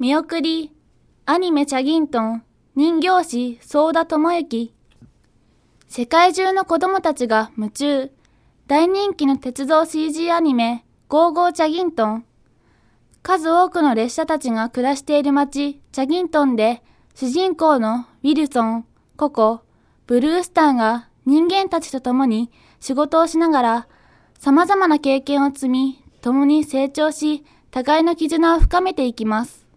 見送り、アニメチャギントン、人形師、ソーダ智之。世界中の子供たちが夢中。大人気の鉄道 CG アニメ、ゴーゴーチャギントン。数多くの列車たちが暮らしている街、チャギントンで、主人公のウィルソン、ココ、ブルースターが人間たちと共に仕事をしながら、様々な経験を積み、共に成長し、互いの絆を深めていきます。